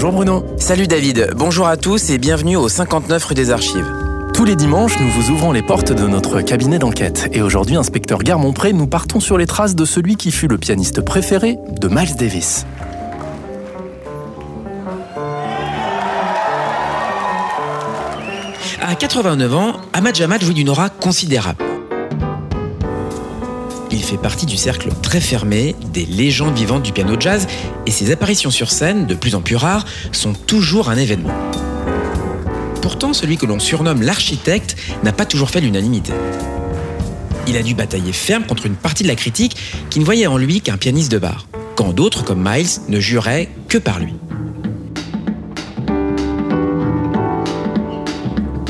Bonjour Bruno. Salut David, bonjour à tous et bienvenue au 59 rue des Archives. Tous les dimanches, nous vous ouvrons les portes de notre cabinet d'enquête. Et aujourd'hui, inspecteur Garmont-Pré, nous partons sur les traces de celui qui fut le pianiste préféré de Miles Davis. À 89 ans, Ahmad Jamal jouit d'une aura considérable. Fait partie du cercle très fermé des légendes vivantes du piano jazz et ses apparitions sur scène, de plus en plus rares, sont toujours un événement. Pourtant, celui que l'on surnomme l'architecte n'a pas toujours fait l'unanimité. Il a dû batailler ferme contre une partie de la critique qui ne voyait en lui qu'un pianiste de bar, quand d'autres, comme Miles, ne juraient que par lui.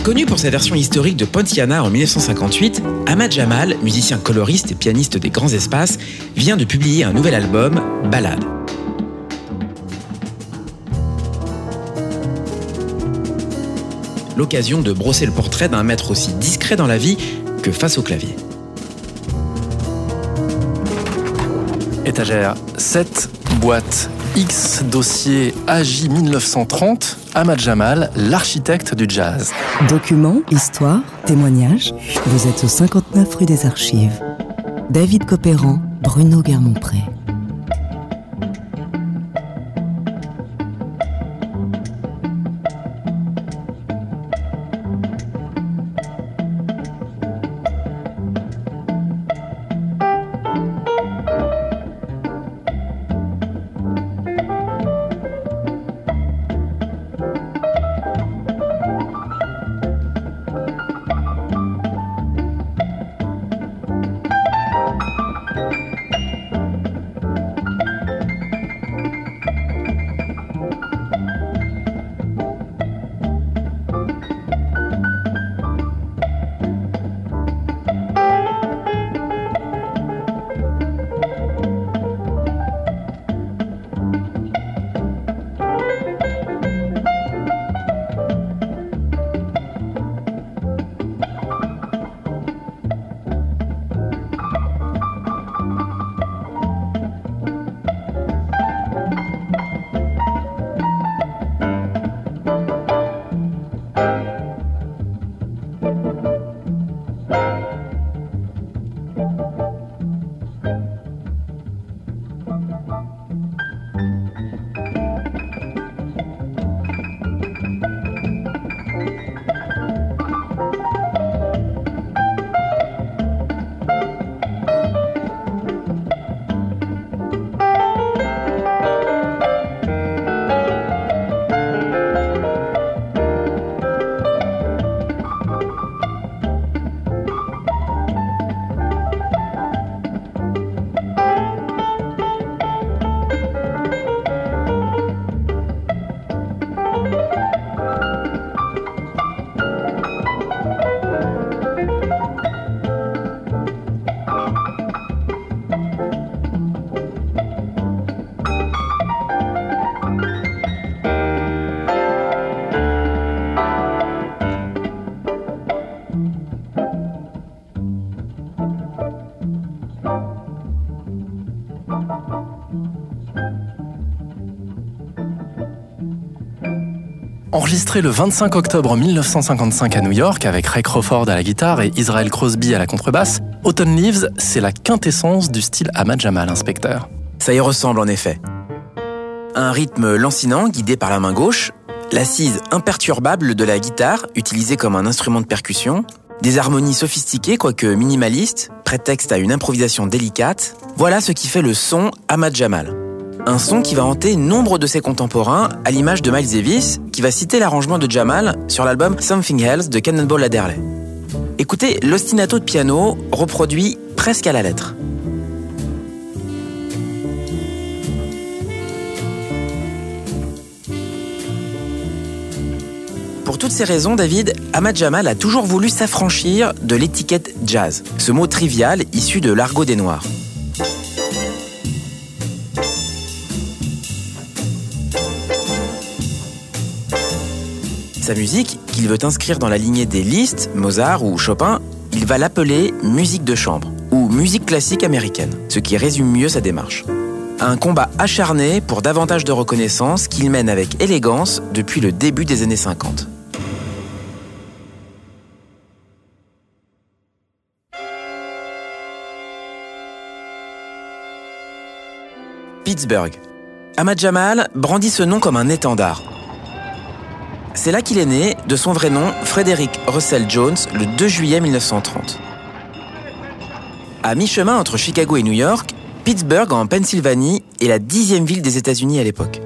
Connu pour sa version historique de Pontiana en 1958, Ahmad Jamal, musicien coloriste et pianiste des grands espaces, vient de publier un nouvel album, Ballade. L'occasion de brosser le portrait d'un maître aussi discret dans la vie que face au clavier. Étagère 7, boîte X, dossier AJ 1930, Ahmad Jamal, l'architecte du jazz. Documents, histoire, témoignages. Vous êtes au 59 rue des Archives. David Copéran, Bruno Guermont-Pré. Enregistré le 25 octobre 1955 à New York avec Ray Crawford à la guitare et Israel Crosby à la contrebasse, Autumn Leaves, c'est la quintessence du style Ahmad Jamal, inspecteur. Ça y ressemble en effet. Un rythme lancinant guidé par la main gauche, l'assise imperturbable de la guitare utilisée comme un instrument de percussion, des harmonies sophistiquées quoique minimalistes, prétexte à une improvisation délicate, voilà ce qui fait le son Ahmad Jamal. Un son qui va hanter nombre de ses contemporains, à l'image de Miles Davis, qui va citer l'arrangement de Jamal sur l'album Something Else de Cannonball Adderley. Écoutez l'ostinato de piano reproduit presque à la lettre. Pour toutes ces raisons, David, Ahmad Jamal a toujours voulu s'affranchir de l'étiquette jazz, ce mot trivial issu de l'argot des Noirs. Sa musique, qu'il veut inscrire dans la lignée des Liszt, Mozart ou Chopin, il va l'appeler musique de chambre ou musique classique américaine, ce qui résume mieux sa démarche. Un combat acharné pour davantage de reconnaissance qu'il mène avec élégance depuis le début des années 50. Pittsburgh. Ahmad Jamal brandit ce nom comme un étendard. C'est là qu'il est né, de son vrai nom, Frederick Russell Jones, le 2 juillet 1930. À mi-chemin entre Chicago et New York, Pittsburgh, en Pennsylvanie, est la dixième ville des États-Unis à l'époque.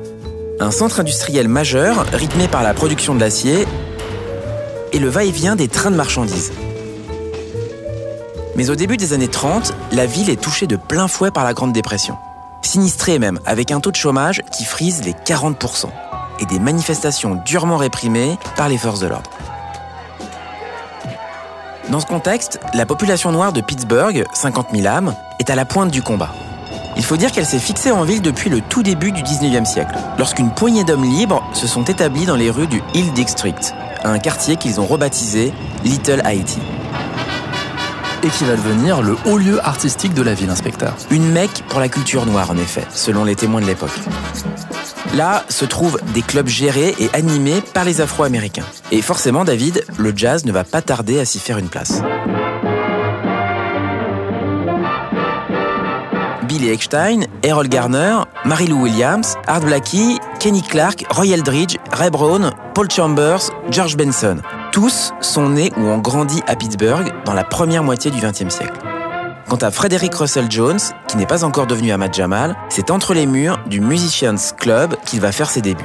Un centre industriel majeur, rythmé par la production de l'acier et le va-et-vient des trains de marchandises. Mais au début des années 30, la ville est touchée de plein fouet par la Grande Dépression. Sinistrée même, avec un taux de chômage qui frise les 40% et des manifestations durement réprimées par les forces de l'ordre. Dans ce contexte, la population noire de Pittsburgh, 50 000 âmes, est à la pointe du combat. Il faut dire qu'elle s'est fixée en ville depuis le tout début du 19e siècle, lorsqu'une poignée d'hommes libres se sont établis dans les rues du Hill District, un quartier qu'ils ont rebaptisé Little Haiti. Et qui va devenir le haut lieu artistique de la ville, inspecteur. Une mecque pour la culture noire, en effet, selon les témoins de l'époque. Là se trouvent des clubs gérés et animés par les Afro-Américains. Et forcément, David, le jazz ne va pas tarder à s'y faire une place. Billy Eckstein, Errol Garner, Mary Lou Williams, Art Blakey, Kenny Clark, Roy Eldridge, Ray Brown, Paul Chambers, George Benson. Tous sont nés ou ont grandi à Pittsburgh dans la première moitié du XXe siècle. Quant à Frederick Russell Jones, qui n'est pas encore devenu Ahmad Jamal, c'est entre les murs du Musicians Club qu'il va faire ses débuts.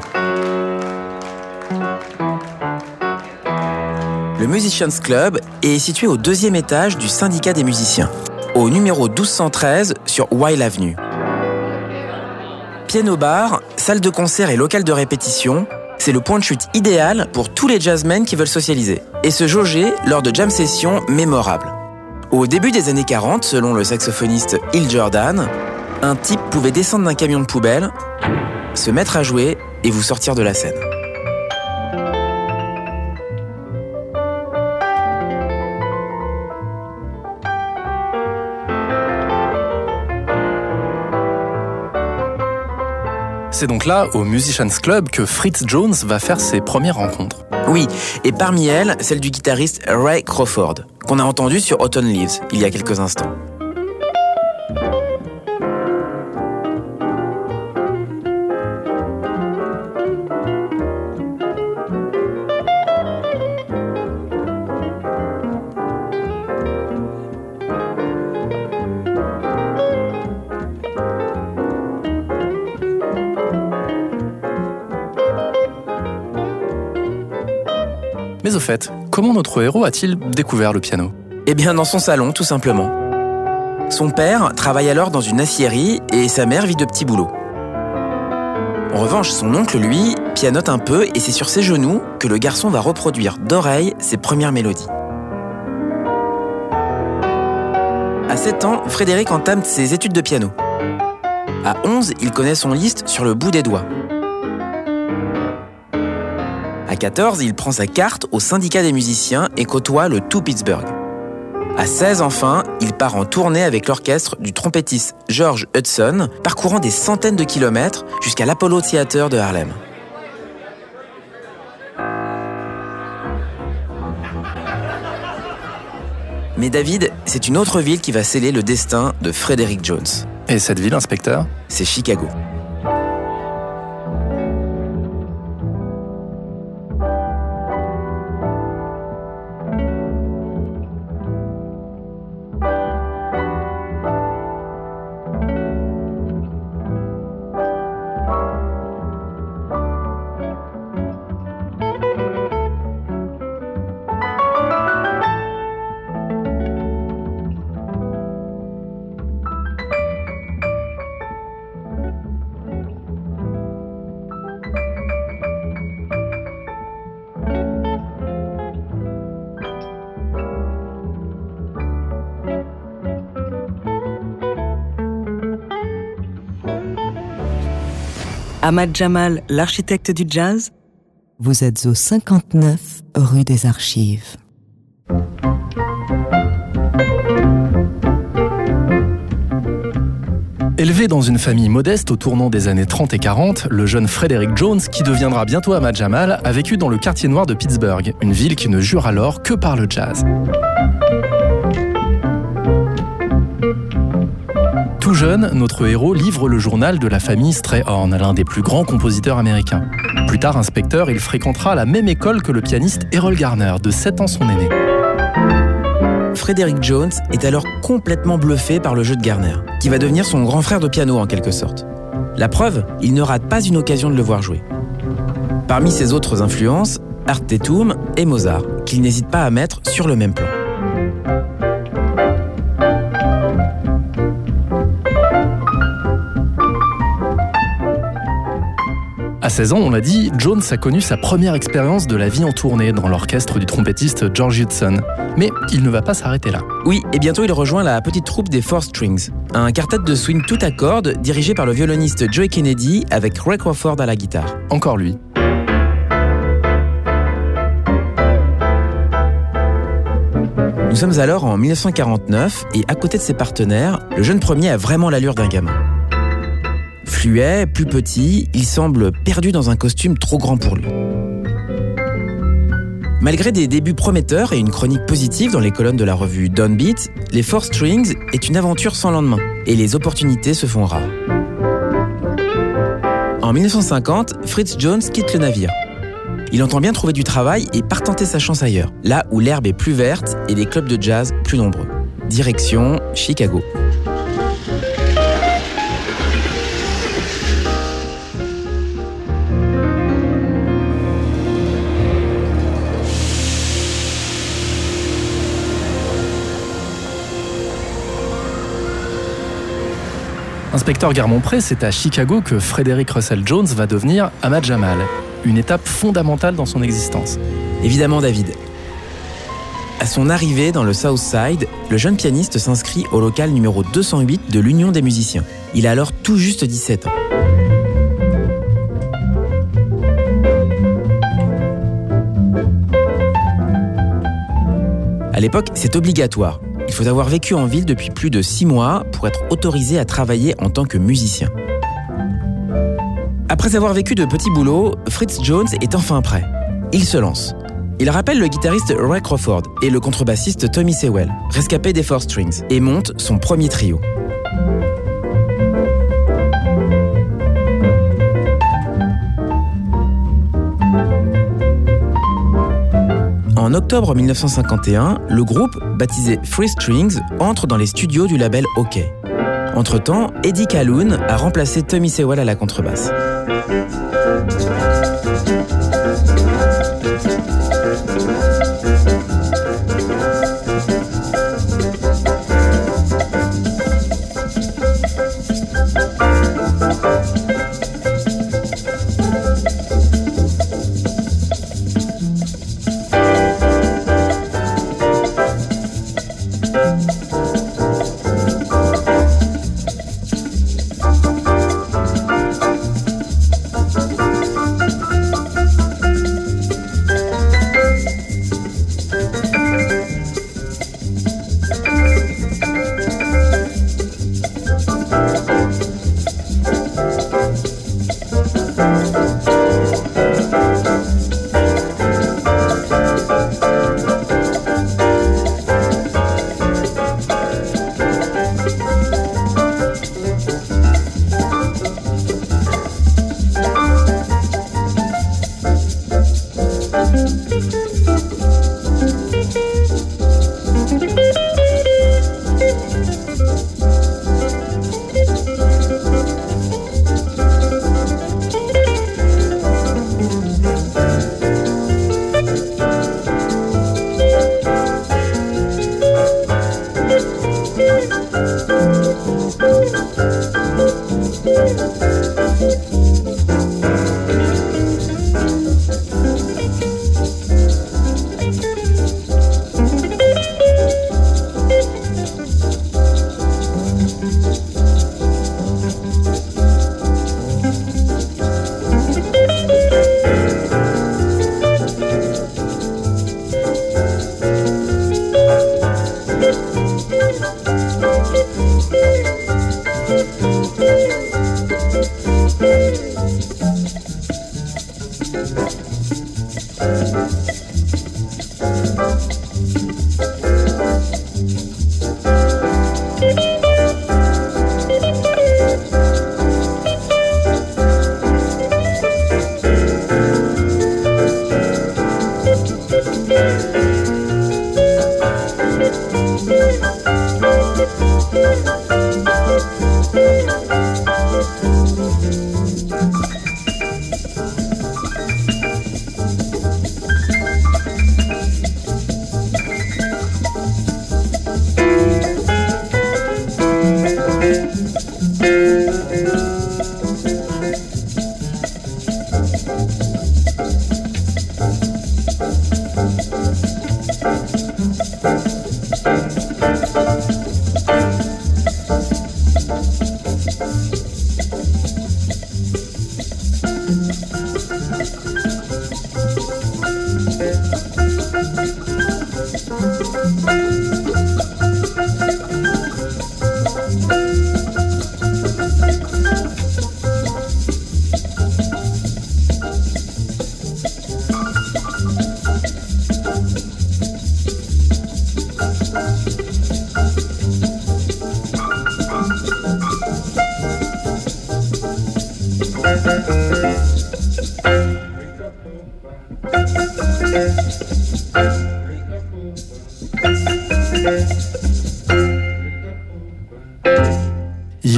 Le Musicians Club est situé au deuxième étage du syndicat des musiciens, au numéro 1213 sur Wild Avenue. Piano bar, salle de concert et local de répétition, c'est le point de chute idéal pour tous les jazzmen qui veulent socialiser et se jauger lors de jam sessions mémorables. Au début des années 40, selon le saxophoniste Hill Jordan, un type pouvait descendre d'un camion de poubelle, se mettre à jouer et vous sortir de la scène. C'est donc là, au Musicians Club, que Fritz Jones va faire ses premières rencontres. Oui, et parmi elles, celle du guitariste Ray Crawford, qu'on a entendu sur Autumn Leaves il y a quelques instants. Comment notre héros a-t-il découvert le piano? Eh bien, dans son salon, tout simplement. Son père travaille alors dans une aciérie et sa mère vit de petits boulots. En revanche, son oncle, lui, pianote un peu et c'est sur ses genoux que le garçon va reproduire d'oreille ses premières mélodies. À 7 ans, Frédéric entame ses études de piano. À 11, il connaît son liste sur le bout des doigts. À 14, il prend sa carte au syndicat des musiciens et côtoie le tout Pittsburgh. À 16 enfin, il part en tournée avec l'orchestre du trompettiste George Hudson, parcourant des centaines de kilomètres jusqu'à l'Apollo Theater de Harlem. Mais David, c'est une autre ville qui va sceller le destin de Frederick Jones. Et cette ville, inspecteur? C'est Chicago. Ahmad Jamal, l'architecte du jazz Vous êtes au 59 rue des Archives. Élevé dans une famille modeste au tournant des années 30 et 40, le jeune Frederick Jones, qui deviendra bientôt Ahmad Jamal, a vécu dans le quartier noir de Pittsburgh, une ville qui ne jure alors que par le jazz. Tout jeune, notre héros livre le journal de la famille Strayhorn, l'un des plus grands compositeurs américains. Plus tard inspecteur, il fréquentera la même école que le pianiste Errol Garner, de 7 ans son aîné. Frederick Jones est alors complètement bluffé par le jeu de Garner, qui va devenir son grand frère de piano en quelque sorte. La preuve, il ne rate pas une occasion de le voir jouer. Parmi ses autres influences, Art Tatum et Mozart, qu'il n'hésite pas à mettre sur le même plan. À 16 ans, on l'a dit, Jones a connu sa première expérience de la vie en tournée dans l'orchestre du trompettiste George Hudson. Mais il ne va pas s'arrêter là. Oui, et bientôt il rejoint la petite troupe des Four Strings, un quartet de swing tout à cordes dirigé par le violoniste Joey Kennedy avec Ray Crawford à la guitare. Encore lui. Nous sommes alors en 1949 et à côté de ses partenaires, le jeune premier a vraiment l'allure d'un gamin. Fluet, plus petit, il semble perdu dans un costume trop grand pour lui. Malgré des débuts prometteurs et une chronique positive dans les colonnes de la revue Downbeat, les Four Strings est une aventure sans lendemain et les opportunités se font rares. En 1950, Fritz Jones quitte le navire. Il entend bien trouver du travail et part tenter sa chance ailleurs, là où l'herbe est plus verte et les clubs de jazz plus nombreux. Direction Chicago. Inspecteur Garmont-Pré, c'est à Chicago que Frederick Russell Jones va devenir Ahmad Jamal, une étape fondamentale dans son existence. Évidemment, David. À son arrivée dans le South Side, le jeune pianiste s'inscrit au local numéro 208 de l'Union des musiciens. Il a alors tout juste 17 ans. À l'époque, c'est obligatoire. Il faut avoir vécu en ville depuis plus de six mois pour être autorisé à travailler en tant que musicien. Après avoir vécu de petits boulots, Fritz Jones est enfin prêt. Il se lance. Il rappelle le guitariste Ray Crawford et le contrebassiste Tommy Sewell, rescapé des Four Strings, et monte son premier trio. En octobre 1951, le groupe, baptisé Free Strings, entre dans les studios du label OK. Entre-temps, Eddie Calhoun a remplacé Tommy Sewell à la contrebasse.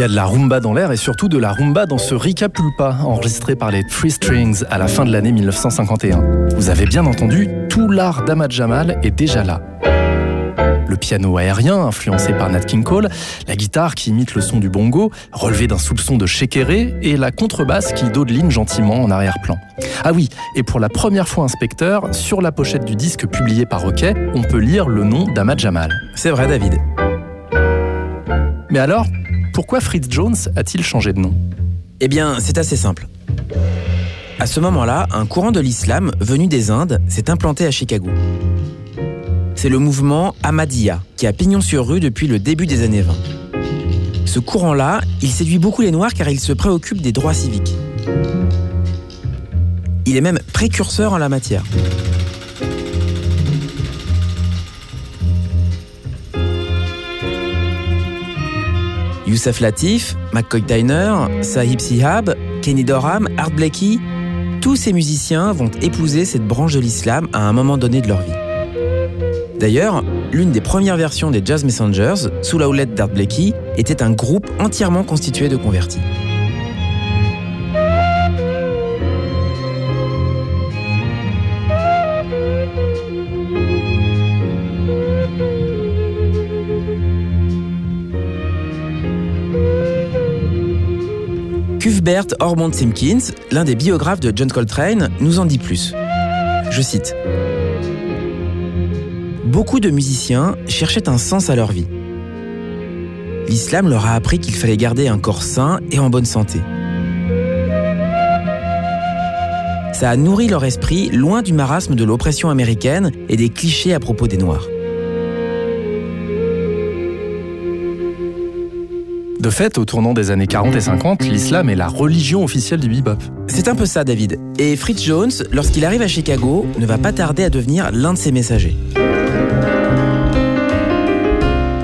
De la rumba dans l'air et surtout de la rumba dans ce Rika Pulpa, enregistré par les Three Strings à la fin de l'année 1951. Vous avez bien entendu, tout l'art d'Ahmad Jamal est déjà là. Le piano aérien, influencé par Nat King Cole, la guitare qui imite le son du bongo, relevé d'un soupçon de shakéré, et la contrebasse qui dodeline gentiment en arrière-plan. Ah oui, et pour la première fois inspecteur, sur la pochette du disque publié par Roquet, on peut lire le nom d'Ahmad Jamal. C'est vrai, David. Mais alors, pourquoi Fritz Jones a-t-il changé de nom? Eh bien, c'est assez simple. À ce moment-là, un courant de l'islam venu des Indes s'est implanté à Chicago. C'est le mouvement Ahmadiyya qui a pignon sur rue depuis le début des années 20. Ce courant-là, il séduit beaucoup les Noirs car il se préoccupe des droits civiques. Il est même précurseur en la matière. Youssef Latif, McCoy Tyner, Sahib Sihab, Kenny Dorham, Art Blakey, tous ces musiciens vont épouser cette branche de l'islam à un moment donné de leur vie. D'ailleurs, l'une des premières versions des Jazz Messengers, sous la houlette d'Art Blakey, était un groupe entièrement constitué de convertis. Cuthbert Ormond Simpkins, l'un des biographes de John Coltrane, nous en dit plus. Je cite Beaucoup de musiciens cherchaient un sens à leur vie. L'islam leur a appris qu'il fallait garder un corps sain et en bonne santé. Ça a nourri leur esprit loin du marasme de l'oppression américaine et des clichés à propos des Noirs. De fait, au tournant des années 40 et 50, l'islam est la religion officielle du bebop. C'est un peu ça, David. Et Fritz Jones, lorsqu'il arrive à Chicago, ne va pas tarder à devenir l'un de ses messagers.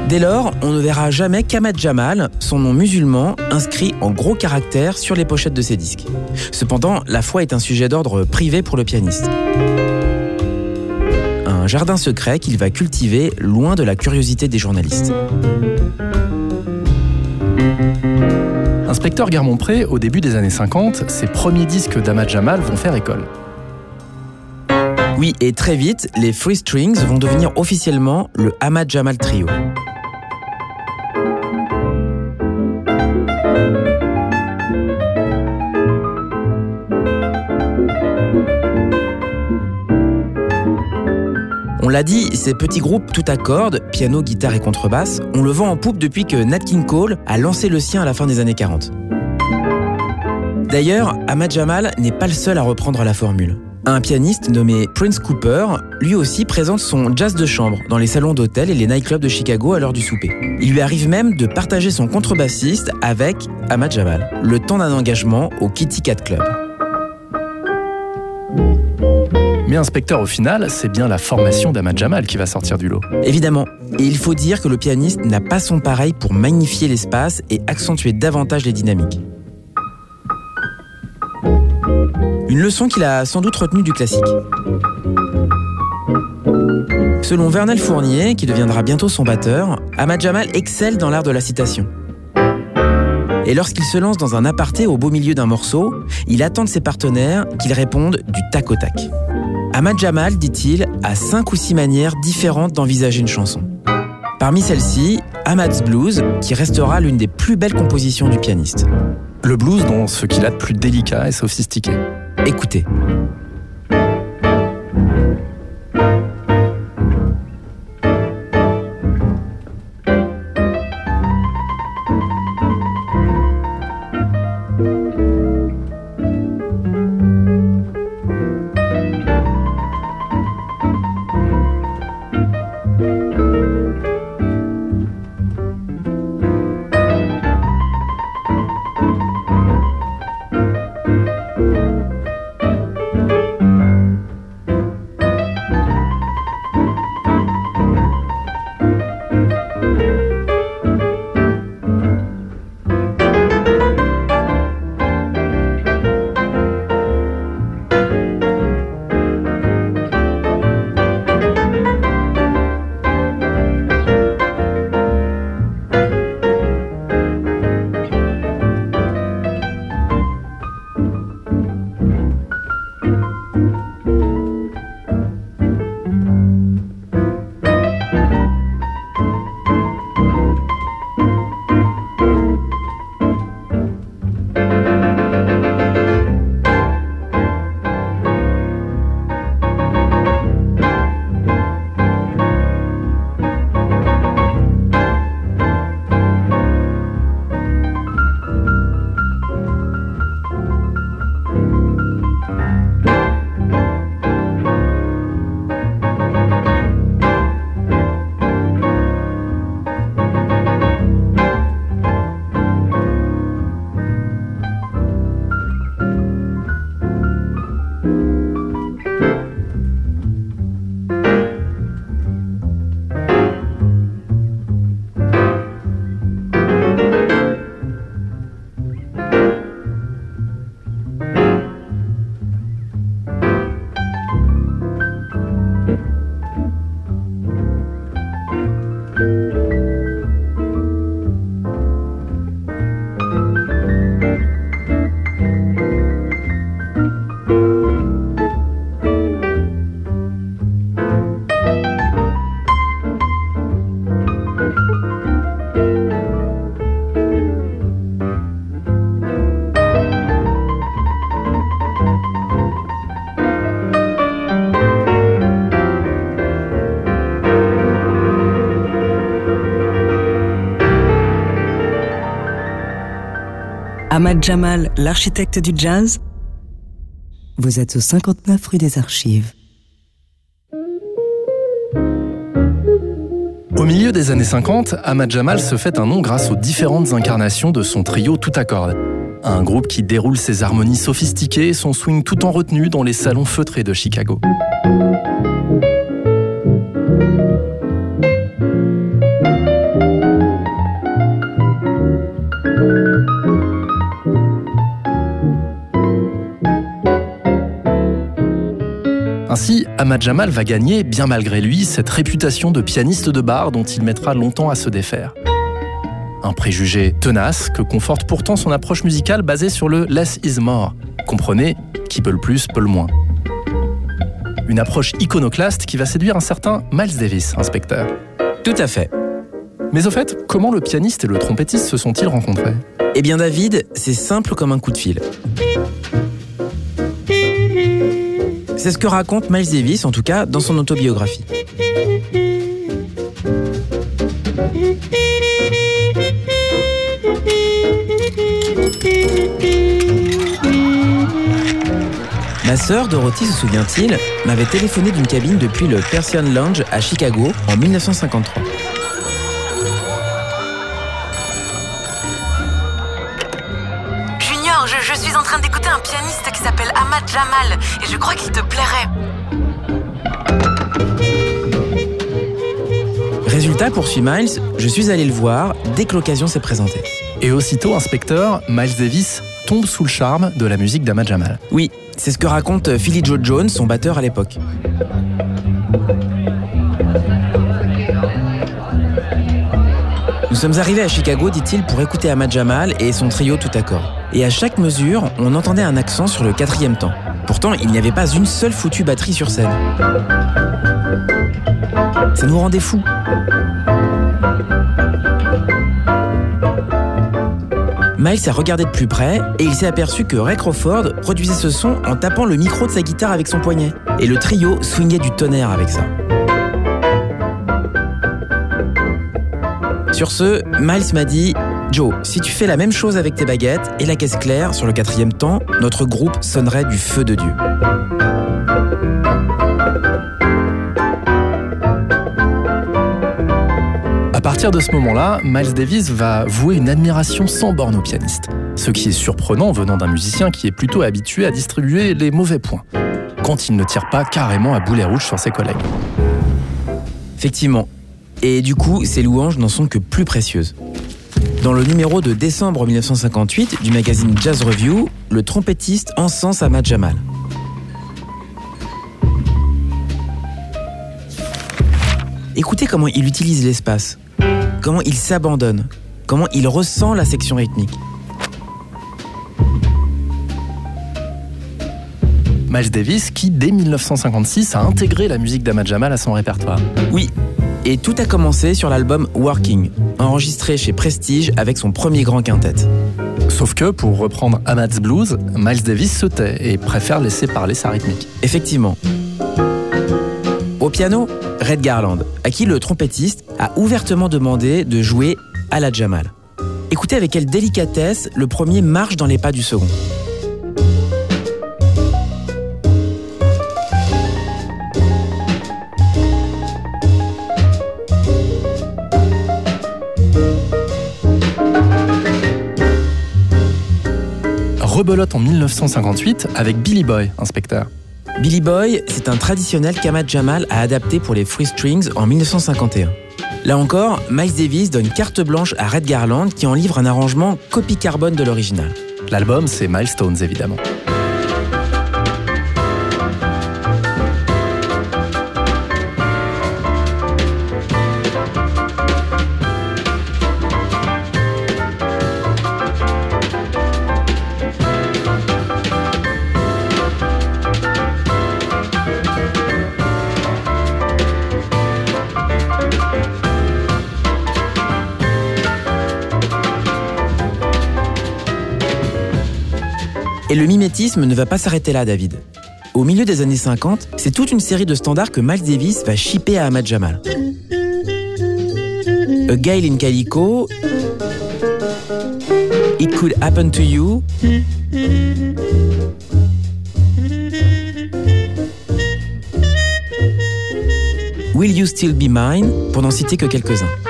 Dès lors, on ne verra jamais qu'Ahmad Jamal, son nom musulman, inscrit en gros caractères sur les pochettes de ses disques. Cependant, la foi est un sujet d'ordre privé pour le pianiste. Un jardin secret qu'il va cultiver loin de la curiosité des journalistes. Inspecteur Garmont-Pré, au début des années 50, ses premiers disques d'Ahmad Jamal vont faire école. Oui, et très vite, les Free Strings vont devenir officiellement le Ahmad Jamal Trio. L'a dit, ces petits groupes tout à cordes, piano, guitare et contrebasse, on le vend en poupe depuis que Nat King Cole a lancé le sien à la fin des années 40. D'ailleurs, Ahmad Jamal n'est pas le seul à reprendre la formule. Un pianiste nommé Prince Cooper, lui aussi présente son jazz de chambre dans les salons d'hôtel et les nightclubs de Chicago à l'heure du souper. Il lui arrive même de partager son contrebassiste avec Ahmad Jamal, le temps d'un engagement au Kitty Cat Club. Mais inspecteur, au final, c'est bien la formation d'Ahmad Jamal qui va sortir du lot. Évidemment. Et il faut dire que le pianiste n'a pas son pareil pour magnifier l'espace et accentuer davantage les dynamiques. Une leçon qu'il a sans doute retenue du classique. Selon Vernel Fournier, qui deviendra bientôt son batteur, Ahmad Jamal excelle dans l'art de la citation. Et lorsqu'il se lance dans un aparté au beau milieu d'un morceau, il attend de ses partenaires qu'ils répondent du tac au tac. Ahmad Jamal, dit-il, a cinq ou six manières différentes d'envisager une chanson. Parmi celles-ci, Ahmad's Blues, qui restera l'une des plus belles compositions du pianiste. Le blues dans ce qu'il a de plus délicat et sophistiqué. Écoutez. Ahmad Jamal, l'architecte du jazz Vous êtes au 59 rue des Archives. Au milieu des années 50, Ahmad Jamal se fait un nom grâce aux différentes incarnations de son trio tout à cordes. Un groupe qui déroule ses harmonies sophistiquées et son swing tout en retenue dans les salons feutrés de Chicago. Ahmad Jamal va gagner, bien malgré lui, cette réputation de pianiste de bar dont il mettra longtemps à se défaire. Un préjugé tenace que conforte pourtant son approche musicale basée sur le less is more. Comprenez, qui peut le plus peut le moins. Une approche iconoclaste qui va séduire un certain Miles Davis, inspecteur. Tout à fait. Mais au fait, comment le pianiste et le trompettiste se sont-ils rencontrés? Eh bien David, c'est simple comme un coup de fil. C'est ce que raconte Miles Davis, en tout cas, dans son autobiographie. Ma sœur Dorothy, se souvient-il, m'avait téléphoné d'une cabine depuis le Persian Lounge à Chicago en 1953. Junior, je, je suis en train d'écouter un pianiste qui s'appelle Ahmad Ahmad Jamal et je crois qu'il te plairait. Résultat, poursuit Miles, je suis allé le voir dès que l'occasion s'est présentée. Et aussitôt, inspecteur, Miles Davis tombe sous le charme de la musique d'Ahmad Jamal. Oui, c'est ce que raconte Philly Joe Jones, son batteur à l'époque. Nous sommes arrivés à Chicago, dit-il, pour écouter Ahmad Jamal et son trio tout accord. Et à chaque mesure, on entendait un accent sur le quatrième temps. Pourtant, il n'y avait pas une seule foutue batterie sur scène. Ça nous rendait fous. Miles a regardé de plus près et il s'est aperçu que Ray Crawford produisait ce son en tapant le micro de sa guitare avec son poignet. Et le trio swingait du tonnerre avec ça. Sur ce, Miles m'a dit Joe, si tu fais la même chose avec tes baguettes et la caisse claire sur le quatrième temps, notre groupe sonnerait du feu de Dieu. À partir de ce moment-là, Miles Davis va vouer une admiration sans borne au pianiste. Ce qui est surprenant venant d'un musicien qui est plutôt habitué à distribuer les mauvais points, quand il ne tire pas carrément à boulet rouge sur ses collègues. Effectivement. Et du coup, ces louanges n'en sont que plus précieuses. Dans le numéro de décembre 1958 du magazine Jazz Review, le trompettiste encense Ahmad Jamal. Écoutez comment il utilise l'espace, comment il s'abandonne, comment il ressent la section rythmique. Miles Davis qui, dès 1956, a intégré la musique d'Ahmad Jamal à son répertoire. Oui, et tout a commencé sur l'album Working, enregistré chez Prestige avec son premier grand quintet. Sauf que, pour reprendre Ahmad's Blues, Miles Davis se tait et préfère laisser parler sa rythmique. Effectivement. Au piano, Red Garland, à qui le trompettiste a ouvertement demandé de jouer à la Jamal. Écoutez avec quelle délicatesse le premier marche dans les pas du second. Rebelote en 1958 avec Billy Boy, inspecteur. Billy Boy, c'est un traditionnel qu'Ahmad Jamal a adapté pour les Free Strings en 1951. Là encore, Miles Davis donne carte blanche à Red Garland qui en livre un arrangement copie carbone de l'original. L'album, c'est Milestones évidemment. Et le mimétisme ne va pas s'arrêter là, David. Au milieu des années 50, c'est toute une série de standards que Miles Davis va shipper à Ahmad Jamal. A Gale in Calico, It Could Happen to You, Will You Still Be Mine, pour n'en citer que quelques-uns.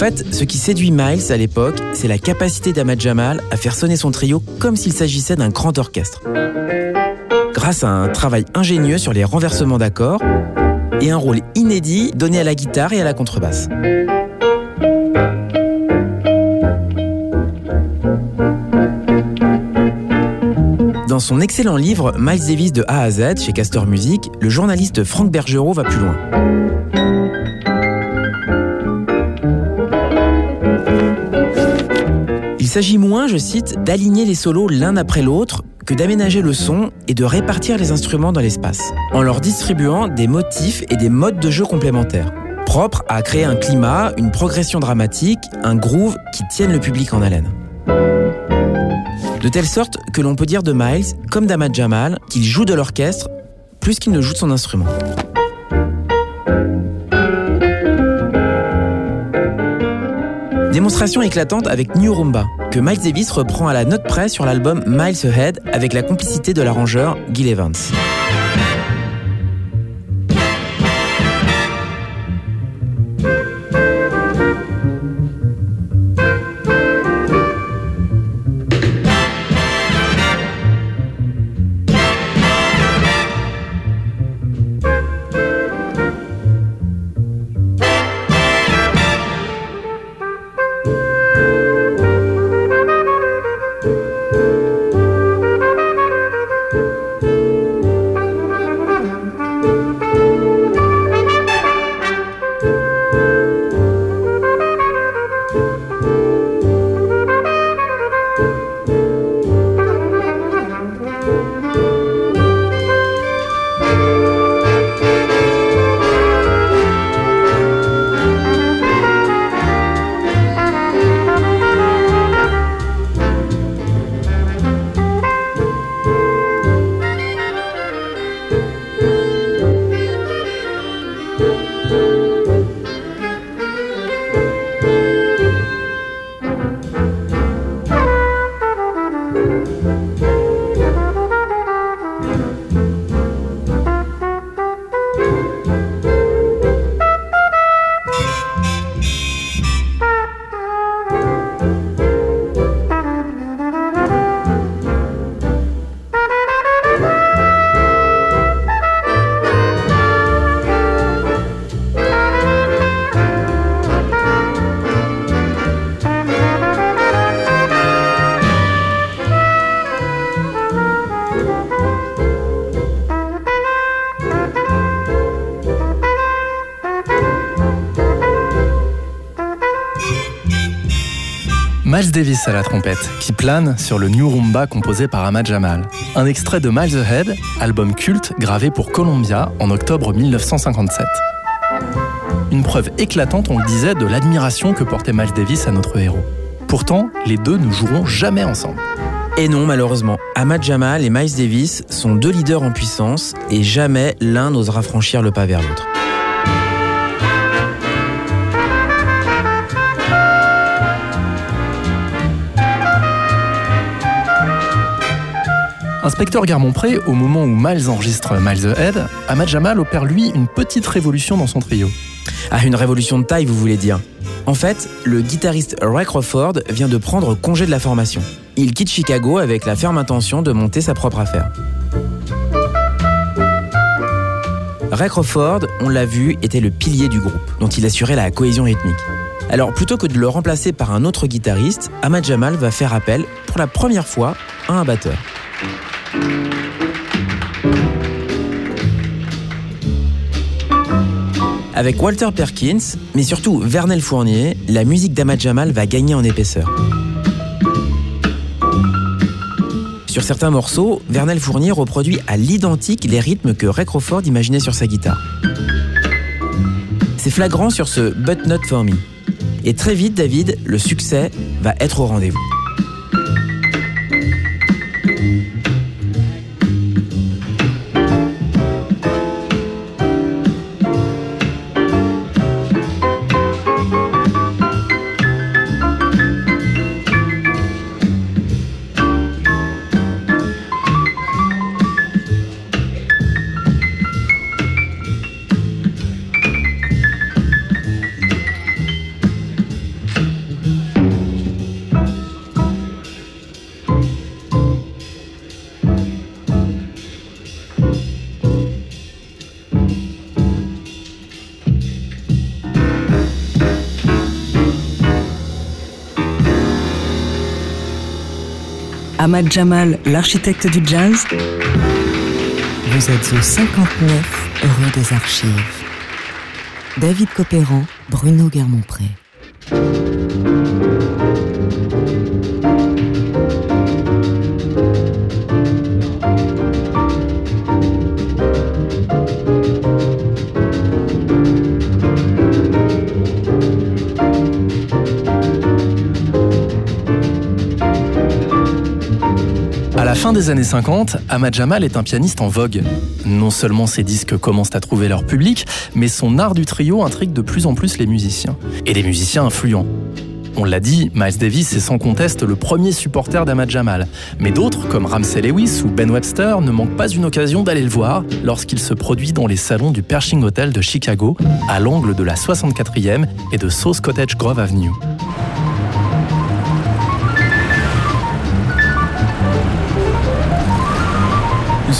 Fait, ce qui séduit Miles à l'époque, c'est la capacité d'Ahmad Jamal à faire sonner son trio comme s'il s'agissait d'un grand orchestre. Grâce à un travail ingénieux sur les renversements d'accords et un rôle inédit donné à la guitare et à la contrebasse. Dans son excellent livre Miles Davis de A à Z chez Castor Music, le journaliste Franck Bergerot va plus loin. S'agit moins, je cite, d'aligner les solos l'un après l'autre que d'aménager le son et de répartir les instruments dans l'espace, en leur distribuant des motifs et des modes de jeu complémentaires, propres à créer un climat, une progression dramatique, un groove qui tienne le public en haleine. De telle sorte que l'on peut dire de Miles, comme d'Ahmad Jamal, qu'il joue de l'orchestre plus qu'il ne joue de son instrument. Démonstration éclatante avec New Rumba, que Miles Davis reprend à la note près sur l'album Miles Ahead avec la complicité de l'arrangeur Gil Evans. Miles Davis à la trompette, qui plane sur le New Rumba composé par Ahmad Jamal. Un extrait de Miles Ahead, album culte gravé pour Columbia en octobre 1957. Une preuve éclatante, on le disait, de l'admiration que portait Miles Davis à notre héros. Pourtant, les deux ne joueront jamais ensemble. Et non, malheureusement, Ahmad Jamal et Miles Davis sont deux leaders en puissance et jamais l'un n'osera franchir le pas vers l'autre. Inspecteur Garmont-Pré, au moment où Miles enregistre Miles Ahead, Ahmad Jamal opère lui une petite révolution dans son trio. Ah, une révolution de taille, vous voulez dire En fait, le guitariste Ray Crawford vient de prendre congé de la formation. Il quitte Chicago avec la ferme intention de monter sa propre affaire. Ray Crawford, on l'a vu, était le pilier du groupe, dont il assurait la cohésion rythmique. Alors plutôt que de le remplacer par un autre guitariste, Ahmad Jamal va faire appel, pour la première fois, à un batteur. Avec Walter Perkins, mais surtout Vernel Fournier, la musique d'Ahmad Jamal va gagner en épaisseur. Sur certains morceaux, Vernel Fournier reproduit à l'identique les rythmes que Ray Crawford imaginait sur sa guitare. C'est flagrant sur ce But Not For Me. Et très vite, David, le succès va être au rendez-vous. Ahmad Jamal, l'architecte du jazz. Vous êtes au 59 rue des Archives. David Copéran, Bruno Guermont-Pré. Des années 50, Ahmad Jamal est un pianiste en vogue. Non seulement ses disques commencent à trouver leur public, mais son art du trio intrigue de plus en plus les musiciens. Et les musiciens influents. On l'a dit, Miles Davis est sans conteste le premier supporter d'Ahmad Jamal. Mais d'autres, comme Ramsey Lewis ou Ben Webster, ne manquent pas une occasion d'aller le voir lorsqu'il se produit dans les salons du Pershing Hotel de Chicago, à l'angle de la 64e et de South Cottage Grove Avenue.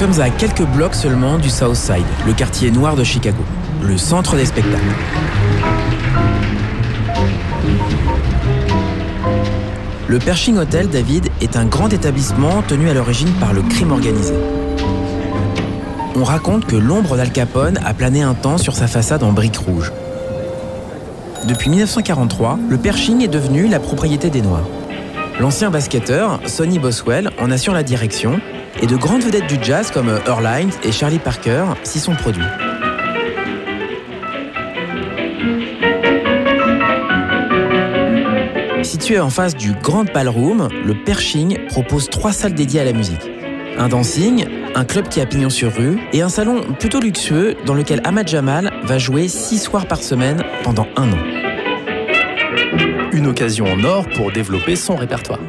Sommes à quelques blocs seulement du South Side, le quartier noir de Chicago, le centre des spectacles. Le Pershing Hotel, David, est un grand établissement tenu à l'origine par le crime organisé. On raconte que l'ombre d'Al Capone a plané un temps sur sa façade en briques rouges. depuis 1943, le Pershing est devenu la propriété des Noirs. L'ancien basketteur, Sonny Boswell, en assure la direction, et de grandes vedettes du jazz comme Earl Hines et Charlie Parker s'y sont produits. Situé en face du Grand Ballroom, le Pershing propose trois salles dédiées à la musique. Un dancing, un club qui a pignon sur rue et un salon plutôt luxueux dans lequel Ahmad Jamal va jouer six soirs par semaine pendant un an. Une occasion en or pour développer son répertoire.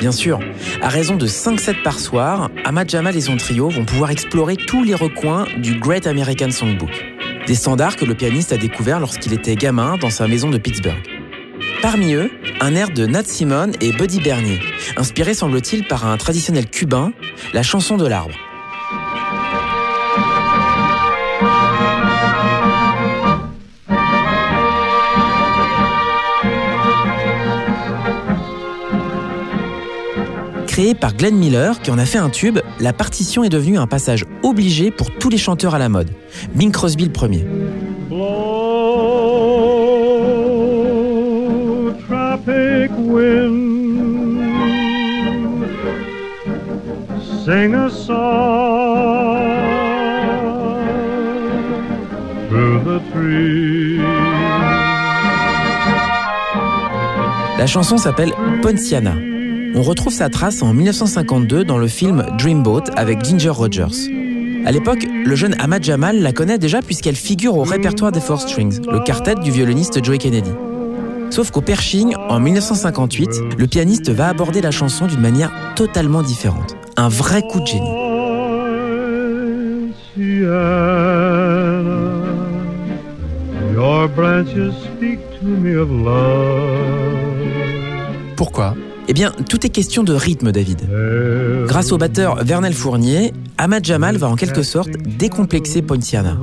Bien sûr, à raison de 5 sets par soir, Ahmad Jamal et son trio vont pouvoir explorer tous les recoins du Great American Songbook. Des standards que le pianiste a découverts lorsqu'il était gamin dans sa maison de Pittsburgh. Parmi eux, un air de Nat Simone et Buddy Bernier, inspiré semble-t-il par un traditionnel cubain, la chanson de l'arbre. Créé par Glenn Miller, qui en a fait un tube, la partition est devenue un passage obligé pour tous les chanteurs à la mode. Bing Crosby le premier. La chanson s'appelle Ponciana. On retrouve sa trace en 1952 dans le film Dreamboat avec Ginger Rogers. À l'époque, le jeune Ahmad Jamal la connaît déjà puisqu'elle figure au répertoire des Four Strings, le quartet du violoniste Joey Kennedy. Sauf qu'au Pershing, en 1958, le pianiste va aborder la chanson d'une manière totalement différente. Un vrai coup de génie. Pourquoi? Eh bien, tout est question de rythme, David. Grâce au batteur Vernel Fournier, Ahmad Jamal va en quelque sorte décomplexer Poinciana.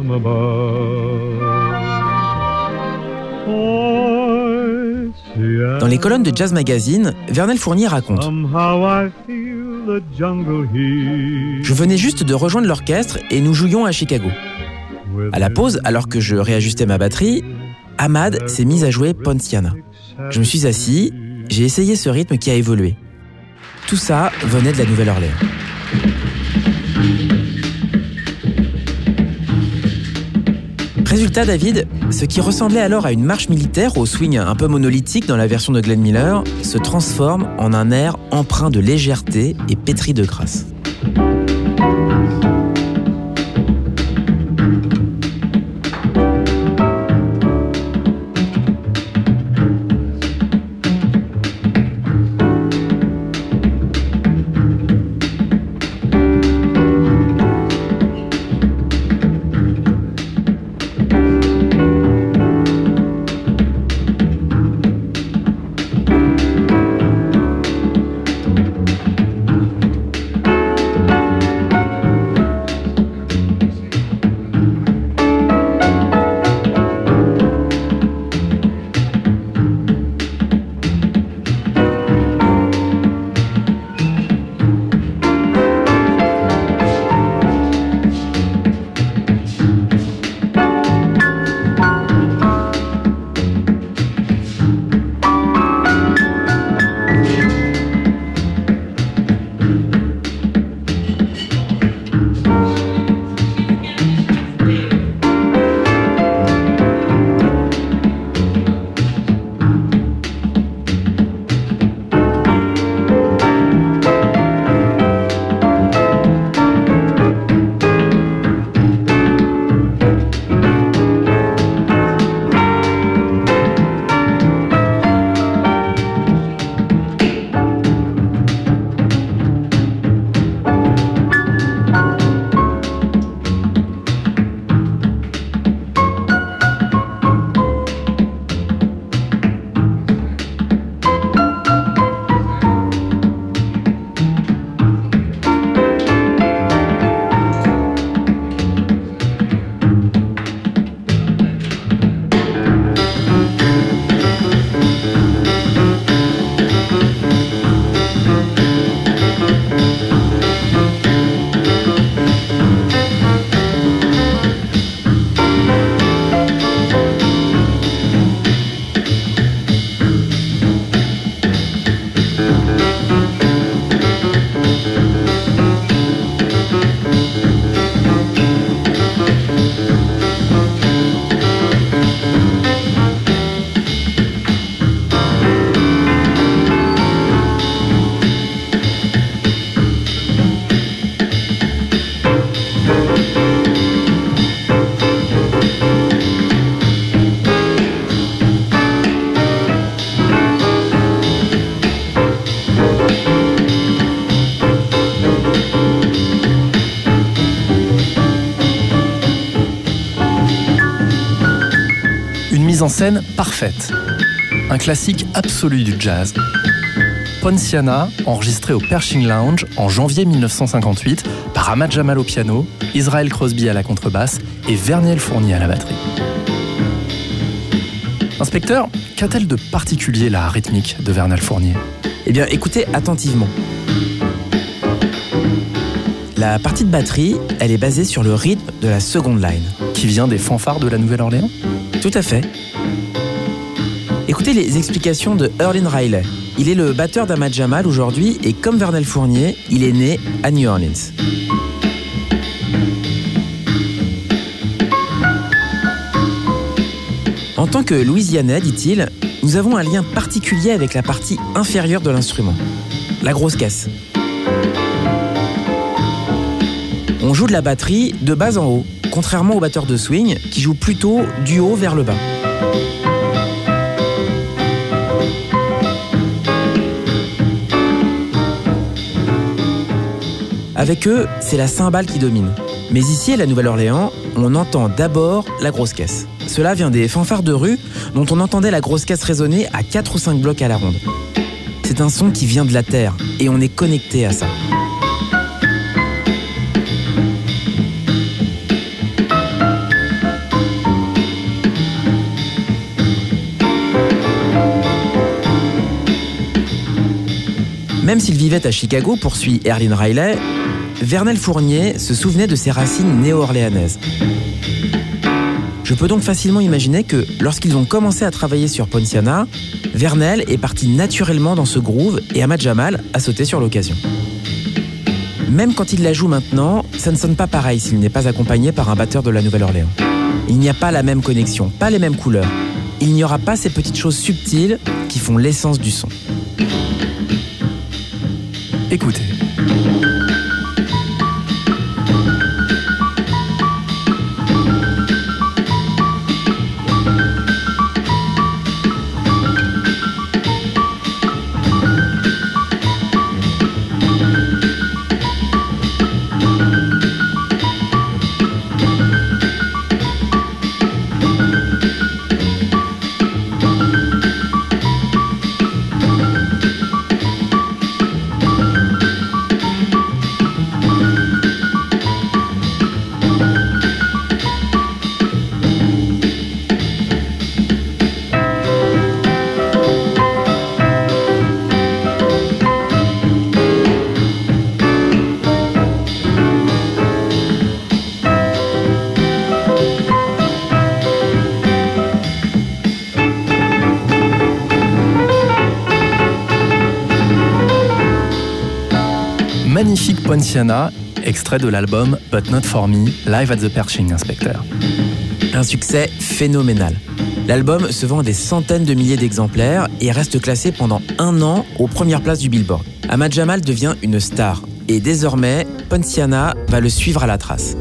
Dans les colonnes de Jazz Magazine, Vernel Fournier raconte Je venais juste de rejoindre l'orchestre et nous jouions à Chicago. À la pause, alors que je réajustais ma batterie, Ahmad s'est mis à jouer Ponciana. Je me suis assis j'ai essayé ce rythme qui a évolué. Tout ça venait de la Nouvelle-Orléans. Résultat, David, ce qui ressemblait alors à une marche militaire au swing un peu monolithique dans la version de Glenn Miller se transforme en un air empreint de légèreté et pétri de grâce. En scène parfaite. Un classique absolu du jazz. Ponciana, enregistré au Pershing Lounge en janvier 1958 par Ahmad Jamal au piano, Israel Crosby à la contrebasse et Verniel Fournier à la batterie. Inspecteur, qu'a-t-elle de particulier la rythmique de Vernal Fournier? Eh bien, écoutez attentivement. La partie de batterie, elle est basée sur le rythme de la seconde line. Qui vient des fanfares de la Nouvelle-Orléans? Tout à fait. Écoutez les explications de Erlin Riley. Il est le batteur d'Ahmad Jamal aujourd'hui et comme Vernel Fournier, il est né à New Orleans. En tant que Louisianais, dit-il, nous avons un lien particulier avec la partie inférieure de l'instrument, la grosse caisse. On joue de la batterie de bas en haut, contrairement au batteur de swing qui joue plutôt du haut vers le bas. Avec eux, c'est la cymbale qui domine. Mais ici, à la Nouvelle-Orléans, on entend d'abord la grosse caisse. Cela vient des fanfares de rue dont on entendait la grosse caisse résonner à 4 ou 5 blocs à la ronde. C'est un son qui vient de la terre et on est connecté à ça. Même s'il vivait à Chicago, poursuit Erlin Riley, Vernel Fournier se souvenait de ses racines néo-orléanaises. Je peux donc facilement imaginer que lorsqu'ils ont commencé à travailler sur Ponciana, Vernel est parti naturellement dans ce groove et Ahmad Jamal a sauté sur l'occasion. Même quand il la joue maintenant, ça ne sonne pas pareil s'il n'est pas accompagné par un batteur de la Nouvelle-Orléans. Il n'y a pas la même connexion, pas les mêmes couleurs. Il n'y aura pas ces petites choses subtiles qui font l'essence du son. Écoutez. Magnifique Ponciana, extrait de l'album But Not For Me, live at the Pershing Inspector. Un succès phénoménal. L'album se vend des centaines de milliers d'exemplaires et reste classé pendant un an aux premières places du Billboard. Ahmad Jamal devient une star et désormais, Ponciana va le suivre à la trace.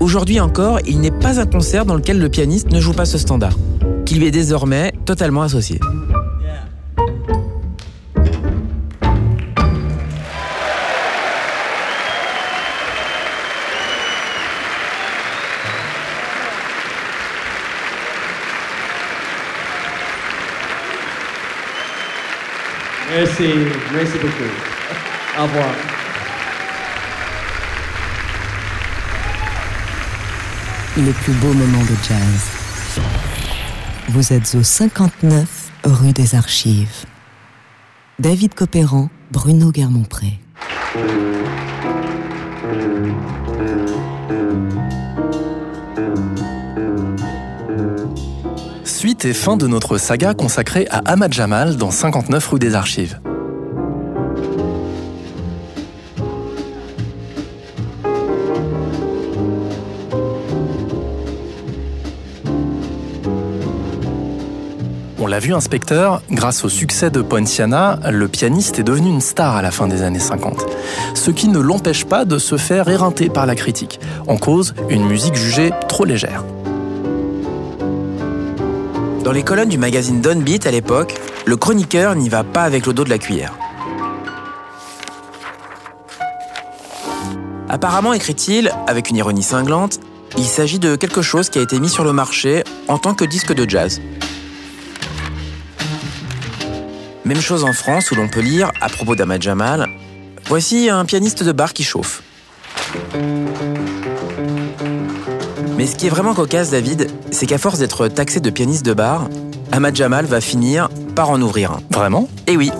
Aujourd'hui encore, il n'est pas un concert dans lequel le pianiste ne joue pas ce standard qui lui est désormais totalement associé. Merci, merci beaucoup. Au revoir. Le plus beau moment de jazz. Vous êtes au 59 rue des Archives. David Copéran, Bruno Guermont-Pré. Suite et fin de notre saga consacrée à Ahmad Jamal dans 59 rue des Archives. Inspecteur, grâce au succès de Poinciana, le pianiste est devenu une star à la fin des années 50. Ce qui ne l'empêche pas de se faire éreinter par la critique. En cause, une musique jugée trop légère. Dans les colonnes du magazine Downbeat à l'époque, le chroniqueur n'y va pas avec le dos de la cuillère. Apparemment, écrit-il, avec une ironie cinglante, il s'agit de quelque chose qui a été mis sur le marché en tant que disque de jazz. Même chose en France où l'on peut lire, à propos d'Ahmad Jamal, Voici un pianiste de bar qui chauffe. Mais ce qui est vraiment cocasse, David, c'est qu'à force d'être taxé de pianiste de bar, Ahmad Jamal va finir par en ouvrir un. Vraiment? Eh oui.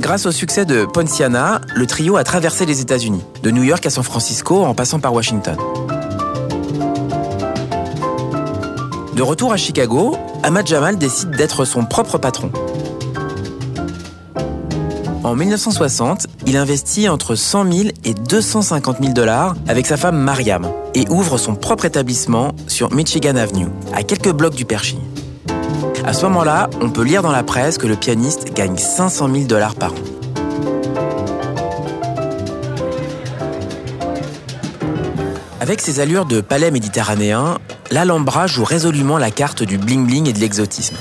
Grâce au succès de Ponciana, le trio a traversé les États-Unis, de New York à San Francisco en passant par Washington. De retour à Chicago, Ahmad Jamal décide d'être son propre patron. En 1960, il investit entre 100 000 et 250 000 dollars avec sa femme Mariam et ouvre son propre établissement sur Michigan Avenue, à quelques blocs du Pershing. À ce moment-là, on peut lire dans la presse que le pianiste gagne 500 000 dollars par an. Avec ses allures de palais méditerranéen, l'Alhambra joue résolument la carte du bling-bling et de l'exotisme.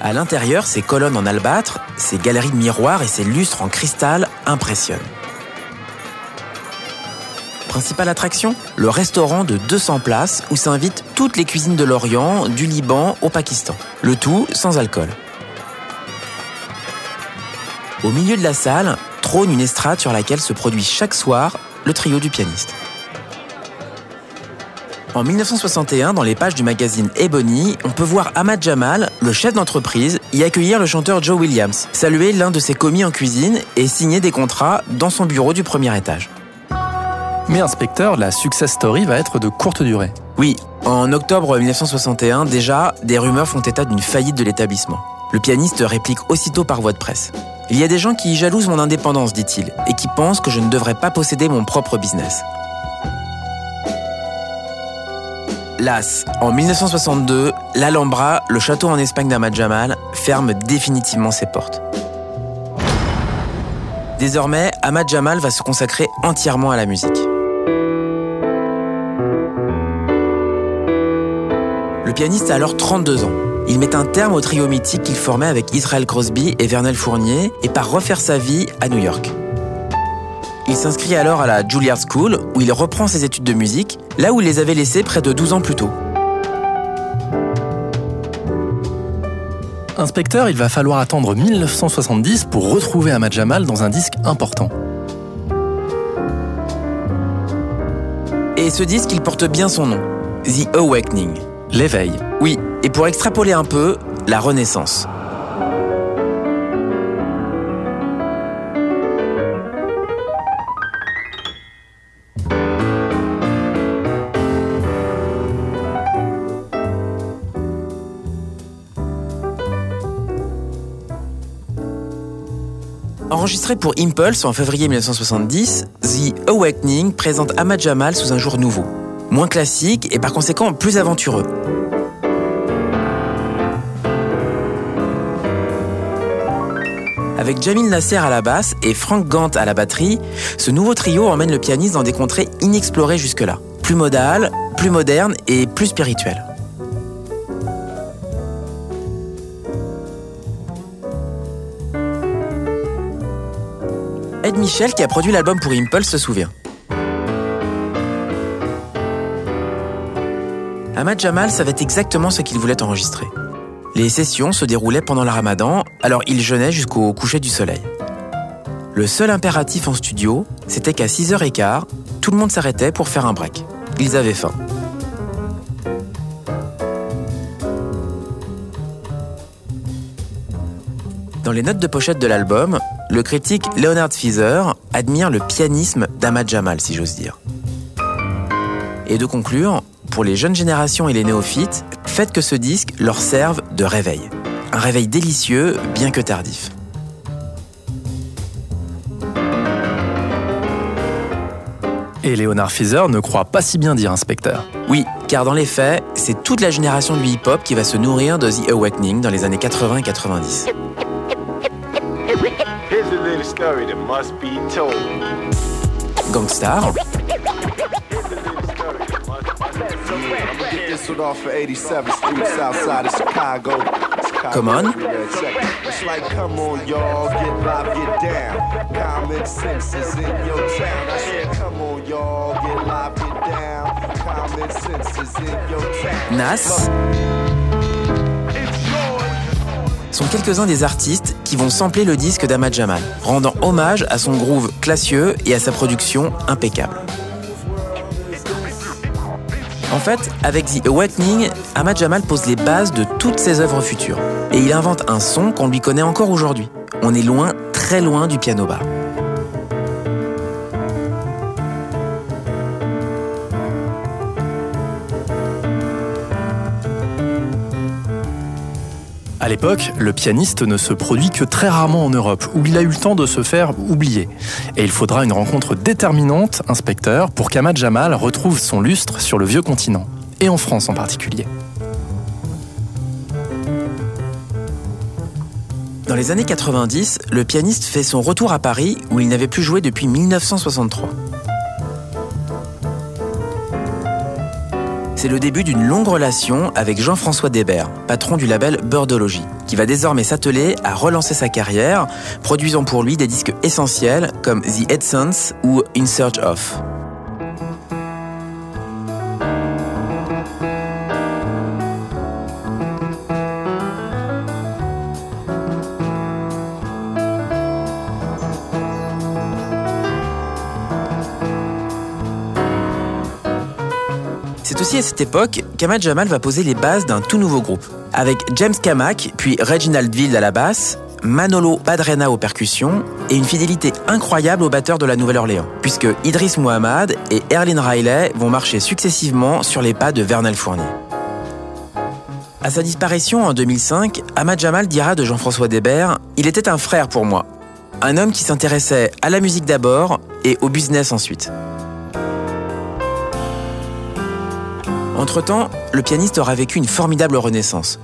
À l'intérieur, ses colonnes en albâtre, ses galeries de miroirs et ses lustres en cristal impressionnent. Principale attraction Le restaurant de 200 places où s'invitent toutes les cuisines de l'Orient, du Liban au Pakistan. Le tout sans alcool. Au milieu de la salle trône une estrade sur laquelle se produit chaque soir le trio du pianiste. En 1961, dans les pages du magazine Ebony, on peut voir Ahmad Jamal, le chef d'entreprise, y accueillir le chanteur Joe Williams, saluer l'un de ses commis en cuisine et signer des contrats dans son bureau du premier étage. Mais inspecteur, la success story va être de courte durée. Oui, en octobre 1961, déjà, des rumeurs font état d'une faillite de l'établissement. Le pianiste réplique aussitôt par voie de presse. Il y a des gens qui jalousent mon indépendance, dit-il, et qui pensent que je ne devrais pas posséder mon propre business. Las, en 1962, l'Alhambra, le château en Espagne d'Ahmad Jamal, ferme définitivement ses portes. Désormais, Ahmad Jamal va se consacrer entièrement à la musique. Le pianiste a alors 32 ans. Il met un terme au trio mythique qu'il formait avec Israel Crosby et Vernel Fournier et part refaire sa vie à New York. Il s'inscrit alors à la Juilliard School où il reprend ses études de musique, là où il les avait laissées près de 12 ans plus tôt. Inspecteur, il va falloir attendre 1970 pour retrouver Ahmad Jamal dans un disque important. Et ce disque, il porte bien son nom, The Awakening. L'éveil. Oui, et pour extrapoler un peu, la Renaissance. Enregistré pour Impulse en février 1970, The Awakening présente Ahmad Jamal sous un jour nouveau, moins classique et par conséquent plus aventureux. Avec Jamil Nasser à la basse et Frank Gant à la batterie, ce nouveau trio emmène le pianiste dans des contrées inexplorées jusque-là. Plus modal, plus moderne et plus spirituel. Ed Michel, qui a produit l'album pour Impulse, se souvient. Ahmad Jamal savait exactement ce qu'il voulait enregistrer. Les sessions se déroulaient pendant le ramadan, alors il jeûnait jusqu'au coucher du soleil. Le seul impératif en studio, c'était qu'à 6h15, tout le monde s'arrêtait pour faire un break. Ils avaient faim. Dans les notes de pochette de l'album, le critique Leonard Feather admire le pianisme d'Ahmad Jamal, si j'ose dire. Et de conclure, pour les jeunes générations et les néophytes, faites que ce disque leur serve de réveil. Un réveil délicieux, bien que tardif. Et Léonard Feather ne croit pas si bien dire, inspecteur. Oui, car dans les faits, c'est toute la génération du hip-hop qui va se nourrir de The Awakening dans les années 80 et 90. Here's a little story that must be told. Gangstar, Here's a little story that must be told. whistled off for 87th Street, south side of Chicago. Chicago. Come on. Yeah, check it. It's like, come on, y'all, get live, get down. Common sense is in your town. I said, come on, y'all, get live, get down. Common sense is in your town. Nas sont quelques-uns des artistes qui vont sampler le disque d'Ahmad Jamal, rendant hommage à son groove classieux et à sa production impeccable. En fait, avec The Awakening, Ahmad Jamal pose les bases de toutes ses œuvres futures. Et il invente un son qu'on lui connaît encore aujourd'hui. On est loin, très loin du piano bar. L'époque, le pianiste ne se produit que très rarement en Europe, où il a eu le temps de se faire oublier. Et il faudra une rencontre déterminante, inspecteur, pour qu'Ahmad Jamal retrouve son lustre sur le vieux continent, et en France en particulier. Dans les années 90, le pianiste fait son retour à Paris où il n'avait plus joué depuis 1963. C'est le début d'une longue relation avec Jean-François Débert, patron du label Birdology, qui va désormais s'atteler à relancer sa carrière, produisant pour lui des disques essentiels comme The Essence ou In Search of. C'est aussi à cette époque qu'Ahmad Jamal va poser les bases d'un tout nouveau groupe, avec James Kamak, puis Reginald Ville à la basse, Manolo Padrena aux percussions et une fidélité incroyable au batteur de la Nouvelle-Orléans, puisque Idris Muhammad et Erlin Riley vont marcher successivement sur les pas de Vernel Fournier. À sa disparition en 2005, Ahmad Jamal dira de Jean-François Débert Il était un frère pour moi. Un homme qui s'intéressait à la musique d'abord et au business ensuite. Entre-temps, le pianiste aura vécu une formidable renaissance.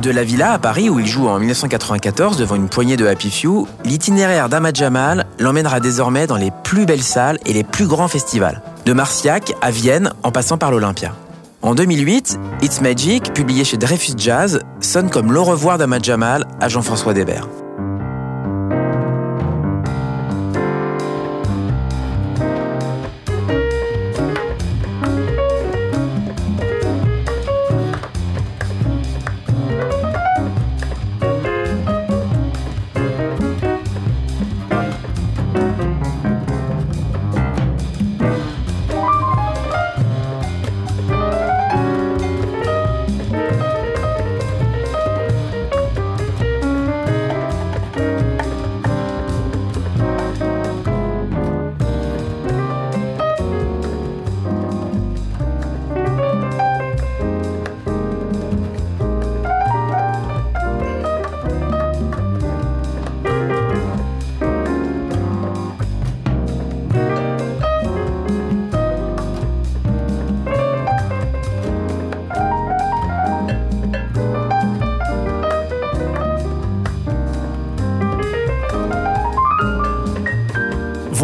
De la villa à Paris où il joue en 1994 devant une poignée de Happy Few, l'itinéraire d'Ahmad Jamal l'emmènera désormais dans les plus belles salles et les plus grands festivals, de Marciac à Vienne en passant par l'Olympia. En 2008, It's Magic, publié chez Dreyfus Jazz, sonne comme l'au revoir d'Ahmad Jamal à Jean-François Débert.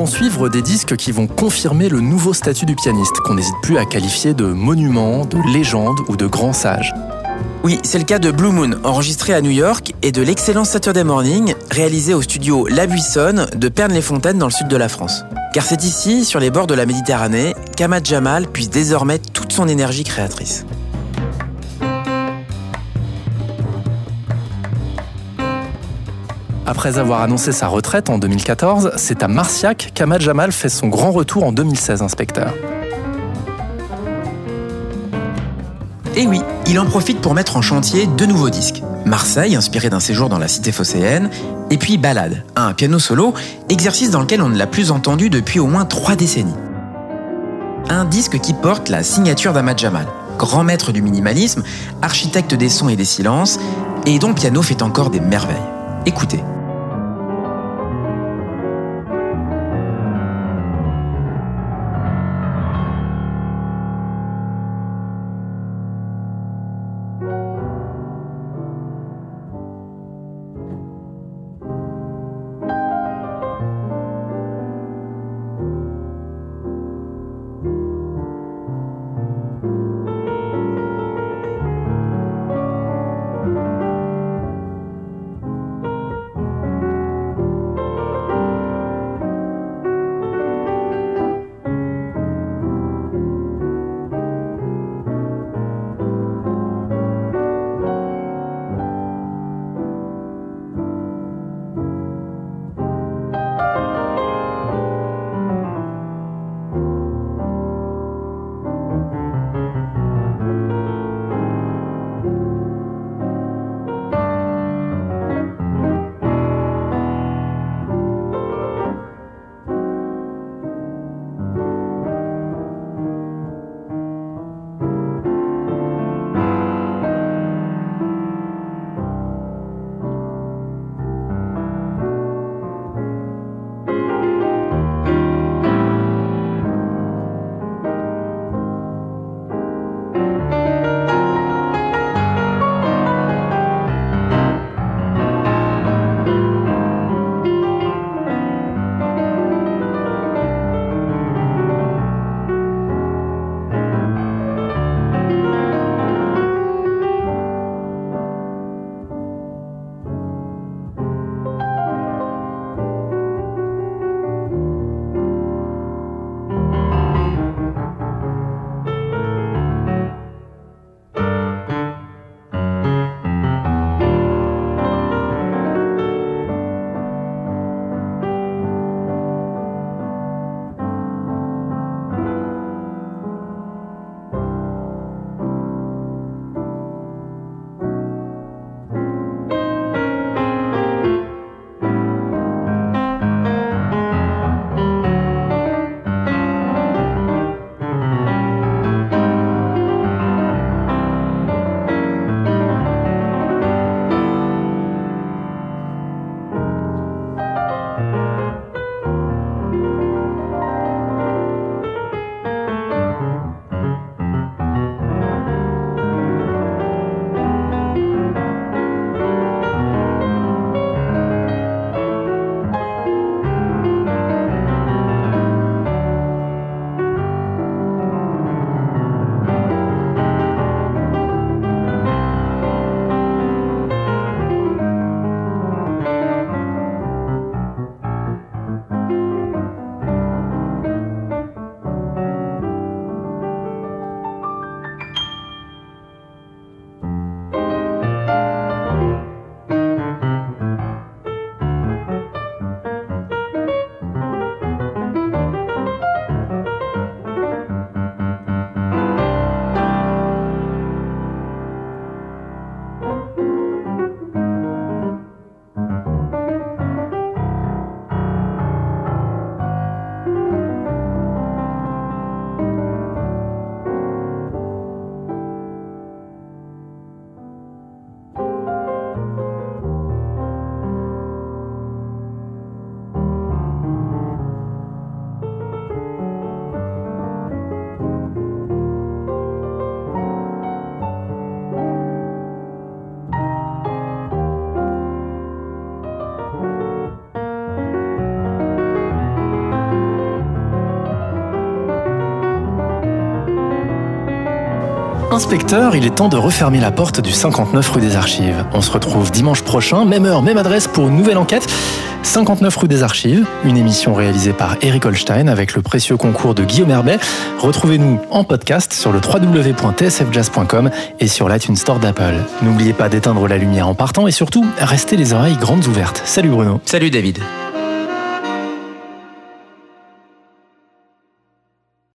Suivre des disques qui vont confirmer le nouveau statut du pianiste, qu'on n'hésite plus à qualifier de monument, de légende ou de grand sage. Oui, c'est le cas de Blue Moon, enregistré à New York, et de l'excellent Saturday Morning, réalisé au studio La Buissonne de Pernes-les-Fontaines dans le sud de la France. Car c'est ici, sur les bords de la Méditerranée, qu'Ahmad Jamal puise désormais toute son énergie créatrice. Après avoir annoncé sa retraite en 2014, c'est à Marciac qu'Ahmad Jamal fait son grand retour en 2016, inspecteur. Et oui, il en profite pour mettre en chantier deux nouveaux disques. Marseille, inspiré d'un séjour dans la cité phocéenne, et puis Ballade, un piano solo, exercice dans lequel on ne l'a plus entendu depuis au moins trois décennies. Un disque qui porte la signature d'Ahmad Jamal, grand maître du minimalisme, architecte des sons et des silences, et dont piano fait encore des merveilles. Écoutez. Inspecteur, il est temps de refermer la porte du 59 rue des Archives. On se retrouve dimanche prochain, même heure, même adresse pour une nouvelle enquête. 59 rue des Archives, une émission réalisée par Eric Holstein avec le précieux concours de Guillaume Herbet. Retrouvez-nous en podcast sur le www.tsfjazz.com et sur l'iTunes Store d'Apple. N'oubliez pas d'éteindre la lumière en partant et surtout, restez les oreilles grandes ouvertes. Salut Bruno. Salut David.